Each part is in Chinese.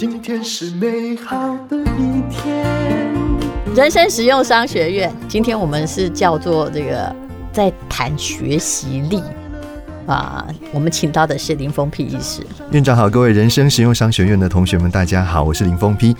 今天是美好的一天。人生实用商学院，今天我们是叫做这个在谈学习力啊。我们请到的是林峰丕医师。院长好，各位人生实用商学院的同学们，大家好，我是林峰丕。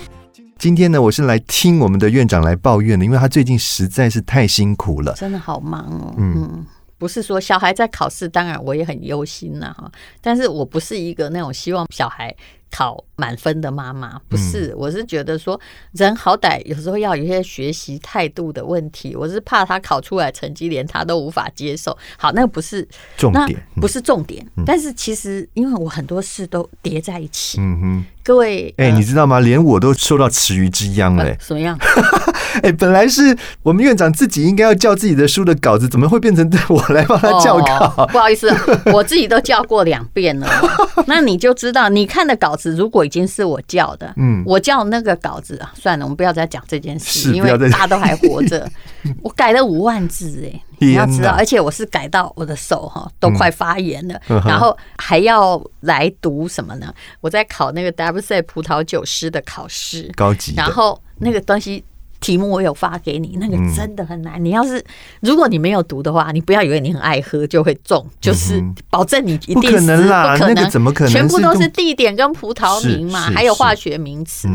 今天呢，我是来听我们的院长来抱怨的，因为他最近实在是太辛苦了，真的好忙哦。嗯。嗯不是说小孩在考试，当然我也很忧心呐哈，但是我不是一个那种希望小孩考满分的妈妈，不是，我是觉得说人好歹有时候要有一些学习态度的问题，我是怕他考出来成绩连他都无法接受。好，那个不是重点，不是重点，但是其实因为我很多事都叠在一起，嗯哼，各位，哎，你知道吗？连我都受到池鱼之殃了，什么样？哎，本来是我们院长自己应该要校自己的书的稿子，怎么会变成我来帮他校稿？不好意思，我自己都校过两遍了，那你就知道，你看的稿子如果已经是我叫的，嗯，我叫那个稿子啊，算了，我们不要再讲这件事，因为大家都还活着。我改了五万字，哎，你要知道，而且我是改到我的手哈都快发炎了，然后还要来读什么呢？我在考那个 WSET 葡萄酒师的考试，高级，然后那个东西。题目我有发给你，那个真的很难。你要是如果你没有读的话，你不要以为你很爱喝就会中，就是保证你一定是不可能啦，那个怎么可能？全部都是地点跟葡萄名嘛，还有化学名词，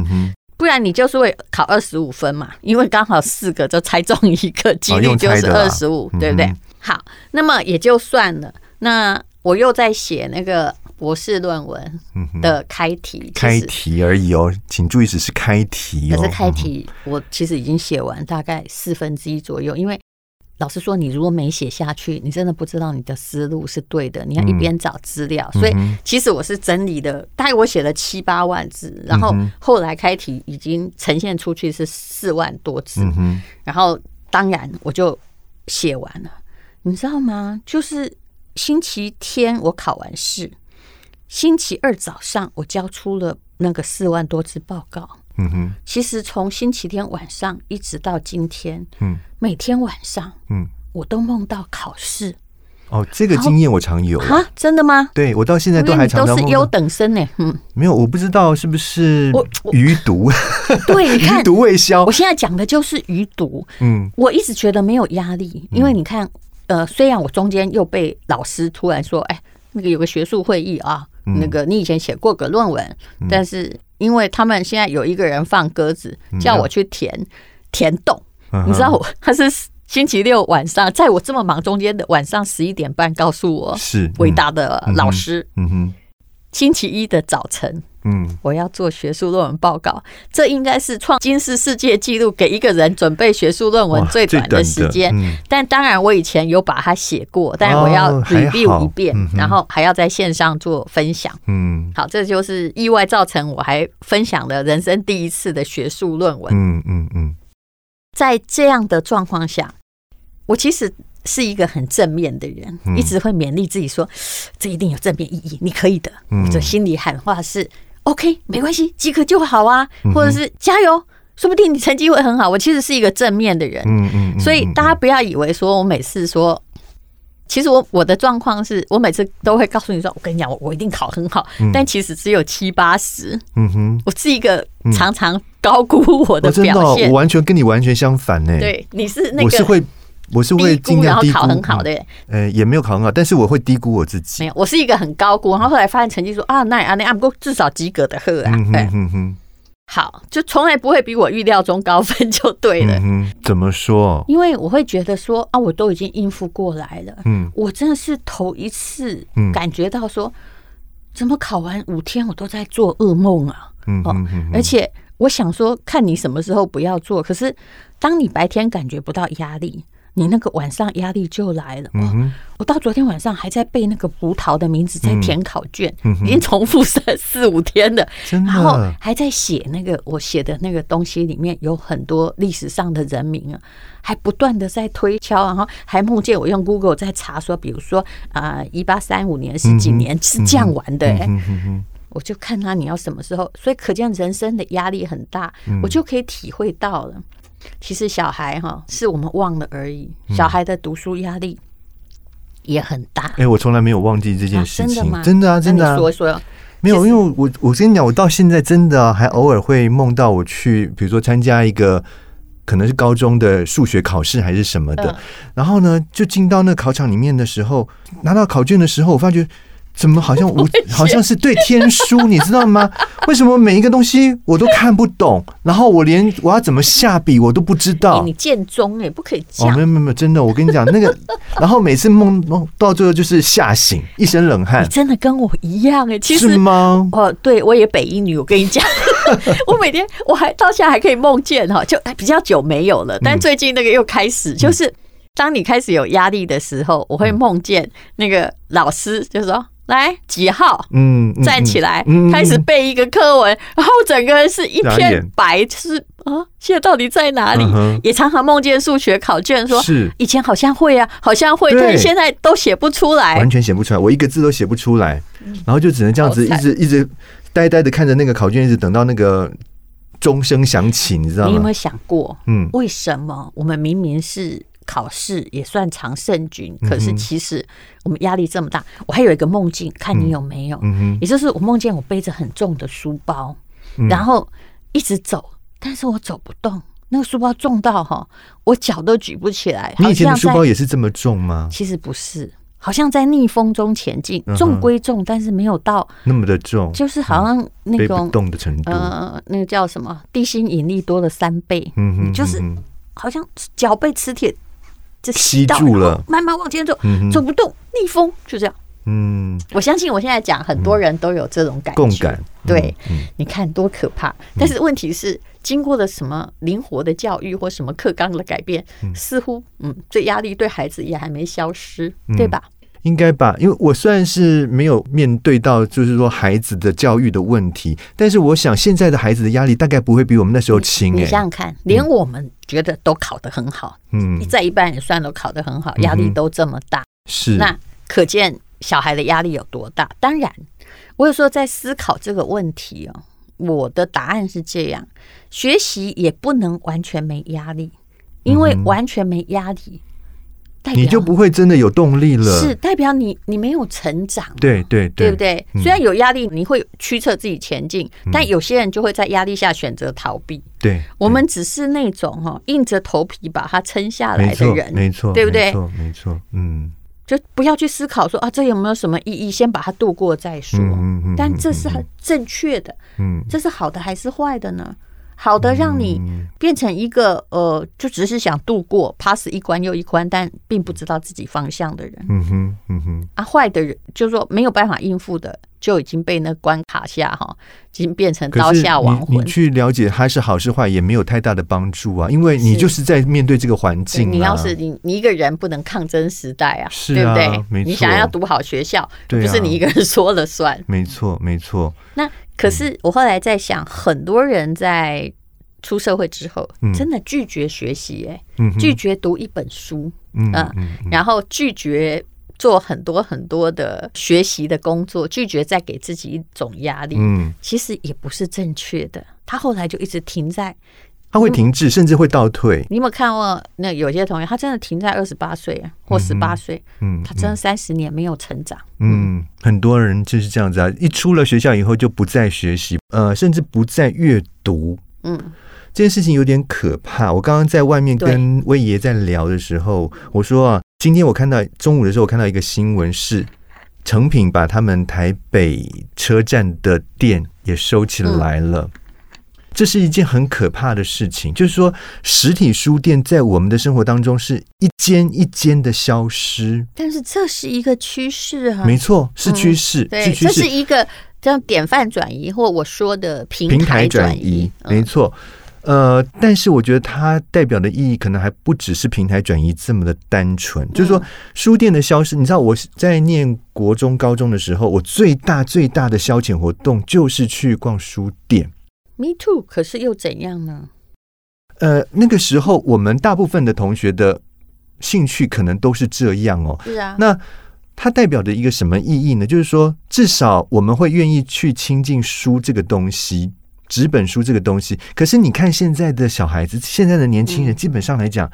不然你就是会考二十五分嘛，因为刚好四个就猜中一个，几率就是二十五，对不对？好，那么也就算了。那我又在写那个。博士论文的开题，开题而已哦，请注意只是开题哦。可是开题，我其实已经写完大概四分之一左右。因为老实说，你如果没写下去，你真的不知道你的思路是对的。你要一边找资料，所以其实我是整理的，大概我写了七八万字，然后后来开题已经呈现出去是四万多字，然后当然我就写完了，你知道吗？就是星期天我考完试。星期二早上，我交出了那个四万多字报告。嗯哼，其实从星期天晚上一直到今天，嗯，每天晚上，嗯，我都梦到考试。哦，这个经验我常有啊，真的吗？对，我到现在都还常常梦。都是优等生呢。嗯，没有，我不知道是不是余毒。对，余毒未消。我现在讲的就是余毒。嗯，我一直觉得没有压力，因为你看，呃，虽然我中间又被老师突然说，哎，那个有个学术会议啊。那个，你以前写过个论文，但是因为他们现在有一个人放鸽子，叫我去填填洞。你知道我 他是星期六晚上，在我这么忙中间的晚上十一点半告诉我，是伟大的老师。嗯哼，星期一的早晨。嗯，我要做学术论文报告，这应该是创金世世界纪录，给一个人准备学术论文最短的时间。嗯、但当然，我以前有把它写过，但是我要 review 一遍，哦嗯、然后还要在线上做分享。嗯，好，这就是意外造成我还分享了人生第一次的学术论文。嗯嗯嗯，在这样的状况下，我其实。是一个很正面的人，一直会勉励自己说：“这一定有正面意义，你可以的。”我的心里喊话是：“OK，没关系，及格就好啊。”或者是“加油，说不定你成绩会很好。”我其实是一个正面的人，嗯嗯。所以大家不要以为说我每次说，其实我我的状况是我每次都会告诉你说：“我跟你讲，我我一定考很好。”但其实只有七八十。嗯哼，我是一个常常高估我的表现，我完全跟你完全相反呢。对，你是那个会。我是会尽量低估，考很好的，呃，也没有考很好，但是我会低估我自己。没有，我是一个很高估，然后后来发现成绩说啊，那啊那啊，不过至少及格的呵啊，对，好，就从来不会比我预料中高分就对了。嗯，怎么说？因为我会觉得说啊，我都已经应付过来了，嗯，我真的是头一次感觉到说，怎么考完五天我都在做噩梦啊，嗯，而且我想说，看你什么时候不要做，可是当你白天感觉不到压力。你那个晚上压力就来了。哦，我到昨天晚上还在背那个葡萄的名字，在填考卷，已经重复三四五天了。然后还在写那个我写的那个东西，里面有很多历史上的人名啊，还不断的在推敲，然后 还梦见我用 Google 在查说，比如说啊，一八三五年是几年，是这样玩的。我就看他你要什么时候，所以可见人生的压力很大，我就可以体会到了。其实小孩哈是我们忘了而已，小孩的读书压力也很大。哎，我从来没有忘记这件事情，真的吗？真的啊，真的。说说，没有，因为我我跟你讲，我到现在真的还偶尔会梦到我去，比如说参加一个可能是高中的数学考试还是什么的，嗯、然后呢，就进到那考场里面的时候，拿到考卷的时候，我发觉。怎么好像 我好像是对天书，你知道吗？为什么每一个东西我都看不懂？然后我连我要怎么下笔我都不知道。你建中哎，不可以这样。哦，没有没有没有，真的，我跟你讲那个，然后每次梦梦到最后就是吓醒，一身冷汗。你真的跟我一样哎，其实是吗？哦，对，我也北一女，我跟你讲，我每天我还到现在还可以梦见哈，就比较久没有了，但最近那个又开始，就是当你开始有压力的时候，我会梦见那个老师就说。来几号？嗯，站起来，开始背一个课文，然后整个人是一片白，是啊，现在到底在哪里？也常常梦见数学考卷，说是以前好像会啊，好像会，但是现在都写不出来，完全写不出来，我一个字都写不出来，然后就只能这样子一直一直呆呆的看着那个考卷，一直等到那个钟声响起，你知道吗？你有没有想过，嗯，为什么我们明明是？考试也算常胜军，可是其实我们压力这么大。我还有一个梦境，看你有没有。也就是我梦见我背着很重的书包，然后一直走，但是我走不动。那个书包重到哈，我脚都举不起来。你以前的书包也是这么重吗？其实不是，好像在逆风中前进，重归重，但是没有到那么的重，就是好像那种动的程度。呃，那个叫什么？地心引力多了三倍。嗯，就是好像脚被磁铁。吸住了，慢慢往前走，走不动，逆风就这样。嗯，我相信我现在讲，很多人都有这种感觉，共感。对，你看多可怕。但是问题是，经过了什么灵活的教育或什么课纲的改变，似乎嗯，这压力对孩子也还没消失，对吧？应该吧，因为我虽然是没有面对到，就是说孩子的教育的问题，但是我想现在的孩子的压力大概不会比我们那时候轻。你想想看，连我们觉得都考得很好，嗯，在一般也算都考得很好，压力都这么大，是那可见小孩的压力有多大。当然，我有时候在思考这个问题哦，我的答案是这样：学习也不能完全没压力，因为完全没压力。你就不会真的有动力了，是代表你你没有成长，对对对，对不对？虽然有压力，你会驱策自己前进，但有些人就会在压力下选择逃避。对，我们只是那种哈硬着头皮把它撑下来的人，没错，对不对？没错，嗯，就不要去思考说啊，这有没有什么意义？先把它度过再说。但这是很正确的，嗯，这是好的还是坏的呢？好的，让你变成一个呃，就只是想度过 pass 一关又一关，但并不知道自己方向的人。嗯哼，嗯哼。啊，坏的人就是说没有办法应付的，就已经被那关卡下哈，已经变成刀下亡魂。你去了解他是好是坏，也没有太大的帮助啊，因为你就是在面对这个环境。你要是你你一个人不能抗争时代啊，对不对？你想要读好学校，不是你一个人说了算。没错，没错。那。可是我后来在想，很多人在出社会之后，真的拒绝学习，哎，拒绝读一本书，嗯，然后拒绝做很多很多的学习的工作，拒绝再给自己一种压力，嗯，其实也不是正确的。他后来就一直停在。他会停滞，甚至会倒退。你有没有看过？那有些同学，他真的停在二十八岁或十八岁，嗯，他真的三十年没有成长。嗯，很多人就是这样子啊，一出了学校以后就不再学习，呃，甚至不再阅读。嗯，这件事情有点可怕。我刚刚在外面跟威爷在聊的时候，我说啊，今天我看到中午的时候，我看到一个新闻是，成品把他们台北车站的店也收起来了。嗯这是一件很可怕的事情，就是说，实体书店在我们的生活当中是一间一间的消失。但是这是一个趋势啊，没错，是趋势，对，这是一个叫典范转移，或我说的平台转移，没错。呃，但是我觉得它代表的意义可能还不只是平台转移这么的单纯，就是说书店的消失。你知道我在念国中、高中的时候，我最大最大的消遣活动就是去逛书店。Me too，可是又怎样呢？呃，那个时候我们大部分的同学的兴趣可能都是这样哦。是啊。那它代表着一个什么意义呢？就是说，至少我们会愿意去亲近书这个东西，纸本书这个东西。可是你看现在的小孩子，现在的年轻人，基本上来讲，嗯、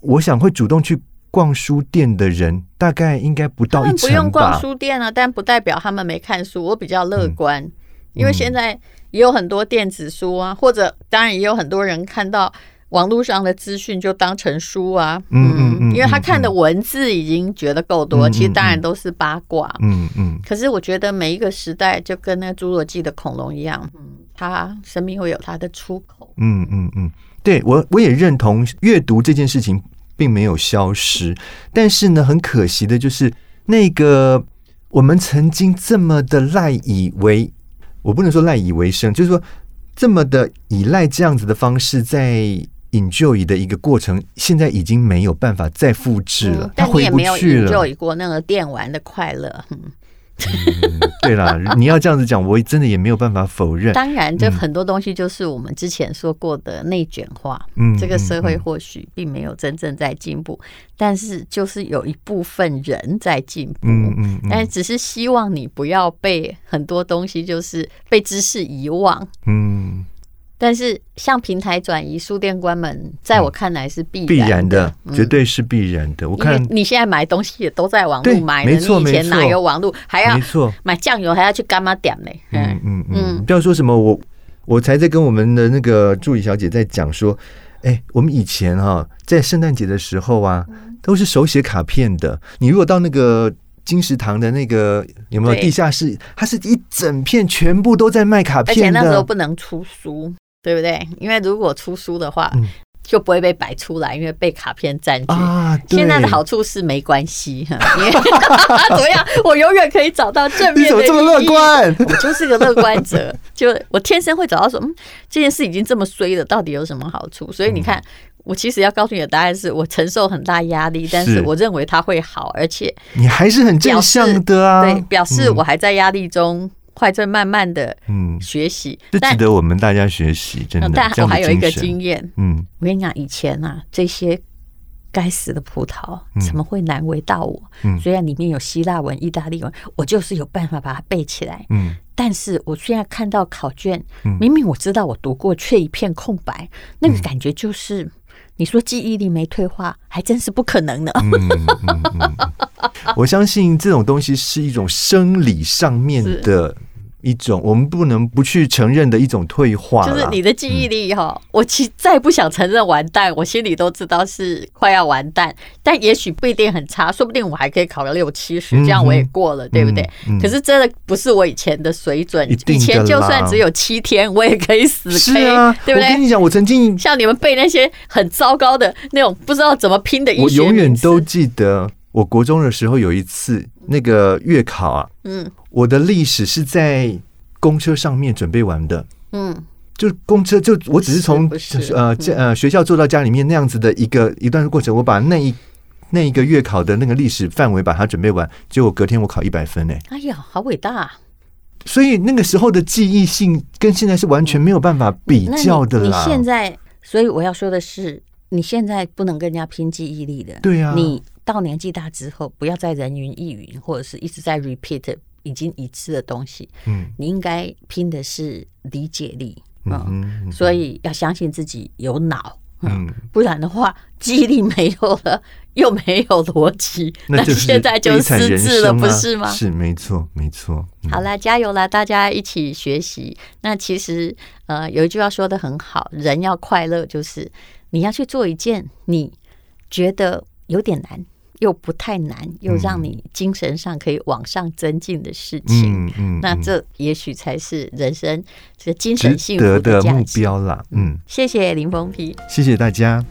我想会主动去逛书店的人，大概应该不到一成吧。不用逛书店啊，但不代表他们没看书。我比较乐观，嗯、因为现在也有很多电子书啊，或者当然也有很多人看到。网络上的资讯就当成书啊，嗯嗯，嗯，因为他看的文字已经觉得够多，嗯、其实当然都是八卦，嗯嗯。可是我觉得每一个时代就跟那个侏罗纪的恐龙一样，嗯，它生命会有它的出口，嗯嗯嗯。对我我也认同阅读这件事情并没有消失，但是呢，很可惜的就是那个我们曾经这么的赖以为，我不能说赖以为生，就是说这么的依赖这样子的方式在。enjoy 的一个过程，现在已经没有办法再复制了。但你也没有 enjoy 过那个电玩的快乐。嗯，对啦，你要这样子讲，我真的也没有办法否认。当然，这很多东西就是我们之前说过的内卷化。嗯，这个社会或许并没有真正在进步，但是就是有一部分人在进步。嗯嗯，但只是希望你不要被很多东西就是被知识遗忘。嗯。但是，像平台转移、书店关门，在我看来是必然的，必然的，绝对是必然的。我看你现在买东西也都在网络买，没错，你以前哪有网络？还要买酱油还要去干妈点呢？嗯嗯。嗯，不要说什么我，我才在跟我们的那个助理小姐在讲说，哎，我们以前哈在圣诞节的时候啊，都是手写卡片的。你如果到那个金石堂的那个有没有地下室，它是一整片全部都在卖卡片的，而且那时候不能出书。对不对？因为如果出书的话，嗯、就不会被摆出来，因为被卡片占据。啊、现在的好处是没关系，怎么样？我永远可以找到正面的。你怎么这么乐观？我就是个乐观者，就我天生会找到说，嗯，这件事已经这么衰了，到底有什么好处？所以你看，嗯、我其实要告诉你的答案是我承受很大压力，但是我认为它会好，而且你还是很正向的啊。对，表示我还在压力中。快在慢慢的嗯。学习，这值得我们大家学习，真的。但我还有一个经验，嗯，我跟你讲，以前啊，这些该死的葡萄怎么会难为到我？嗯，虽然里面有希腊文、意大利文，我就是有办法把它背起来。嗯，但是我现在看到考卷，明明我知道我读过，却一片空白，那个感觉就是，你说记忆力没退化，还真是不可能的。我相信这种东西是一种生理上面的。一种我们不能不去承认的一种退化，就是你的记忆力哈。嗯、我其实再不想承认完蛋，我心里都知道是快要完蛋，但也许不一定很差，说不定我还可以考个六七十，这样我也过了，嗯、对不对？可是真的不是我以前的水准，以前就算只有七天，我也可以死啊，对不对？我跟你讲，我曾经像你们背那些很糟糕的那种不知道怎么拼的，我永远都记得。我国中的时候有一次那个月考啊，嗯，我的历史是在公车上面准备完的，嗯，就公车就我只是从呃呃学校坐到家里面那样子的一个一段过程，我把那一那一个月考的那个历史范围把它准备完，结果隔天我考一百分呢。哎呀，好伟大啊！所以那个时候的记忆性跟现在是完全没有办法比较的啦。你现在，所以我要说的是，你现在不能跟人家拼记忆力的，对呀，你。到年纪大之后，不要再人云亦云，或者是一直在 repeat 已经已知的东西。嗯，你应该拼的是理解力。嗯，嗯嗯，所以要相信自己有脑。嗯，不然的话，记忆力没有了，又没有逻辑，那现在就失智了，不是吗？是，没错，没错。嗯、好了，加油了，大家一起学习。那其实，呃，有一句话说的很好，人要快乐，就是你要去做一件你觉得有点难。又不太难，又让你精神上可以往上增进的事情，嗯嗯，那这也许才是人生这精神幸福的，的目标啦。嗯，谢谢林峰批，谢谢大家。